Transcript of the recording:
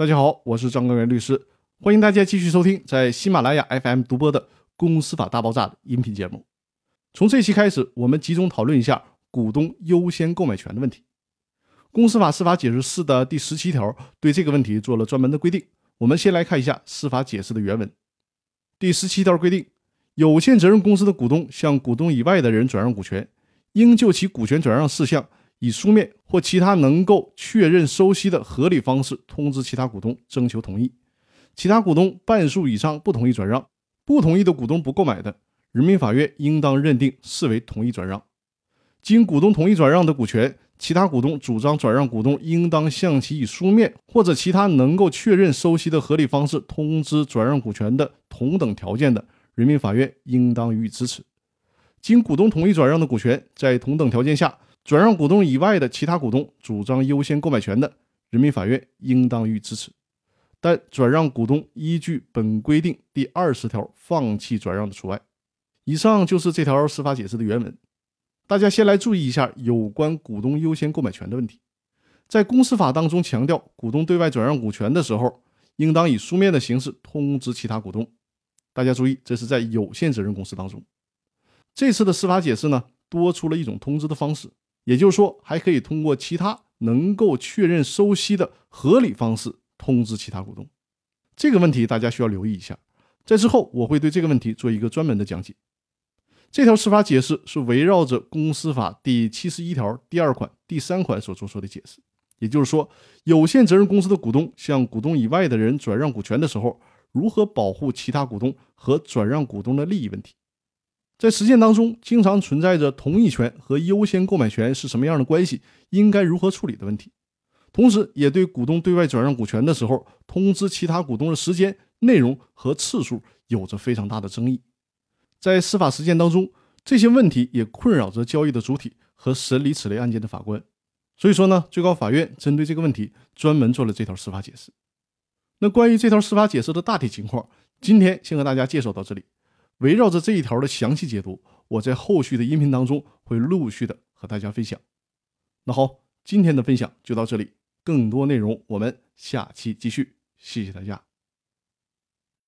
大家好，我是张根源律师，欢迎大家继续收听在喜马拉雅 FM 独播的《公司法大爆炸》的音频节目。从这期开始，我们集中讨论一下股东优先购买权的问题。公司法司法解释四的第十七条对这个问题做了专门的规定。我们先来看一下司法解释的原文。第十七条规定，有限责任公司的股东向股东以外的人转让股权，应就其股权转让事项。以书面或其他能够确认收悉的合理方式通知其他股东，征求同意。其他股东半数以上不同意转让，不同意的股东不购买的，人民法院应当认定视为同意转让。经股东同意转让的股权，其他股东主张转让股东应当向其以书面或者其他能够确认收悉的合理方式通知转让股权的同等条件的，人民法院应当予以支持。经股东同意转让的股权，在同等条件下。转让股东以外的其他股东主张优先购买权的，人民法院应当予以支持。但转让股东依据本规定第二十条放弃转让的除外。以上就是这条司法解释的原文。大家先来注意一下有关股东优先购买权的问题。在公司法当中强调，股东对外转让股权的时候，应当以书面的形式通知其他股东。大家注意，这是在有限责任公司当中。这次的司法解释呢，多出了一种通知的方式。也就是说，还可以通过其他能够确认收息的合理方式通知其他股东。这个问题大家需要留意一下，在之后我会对这个问题做一个专门的讲解。这条司法解释是围绕着公司法第七十一条第二款、第三款所做出的解释。也就是说，有限责任公司的股东向股东以外的人转让股权的时候，如何保护其他股东和转让股东的利益问题。在实践当中，经常存在着同意权和优先购买权是什么样的关系，应该如何处理的问题。同时，也对股东对外转让股权的时候，通知其他股东的时间、内容和次数有着非常大的争议。在司法实践当中，这些问题也困扰着交易的主体和审理此类案件的法官。所以说呢，最高法院针对这个问题专门做了这条司法解释。那关于这条司法解释的大体情况，今天先和大家介绍到这里。围绕着这一条的详细解读，我在后续的音频当中会陆续的和大家分享。那好，今天的分享就到这里，更多内容我们下期继续，谢谢大家。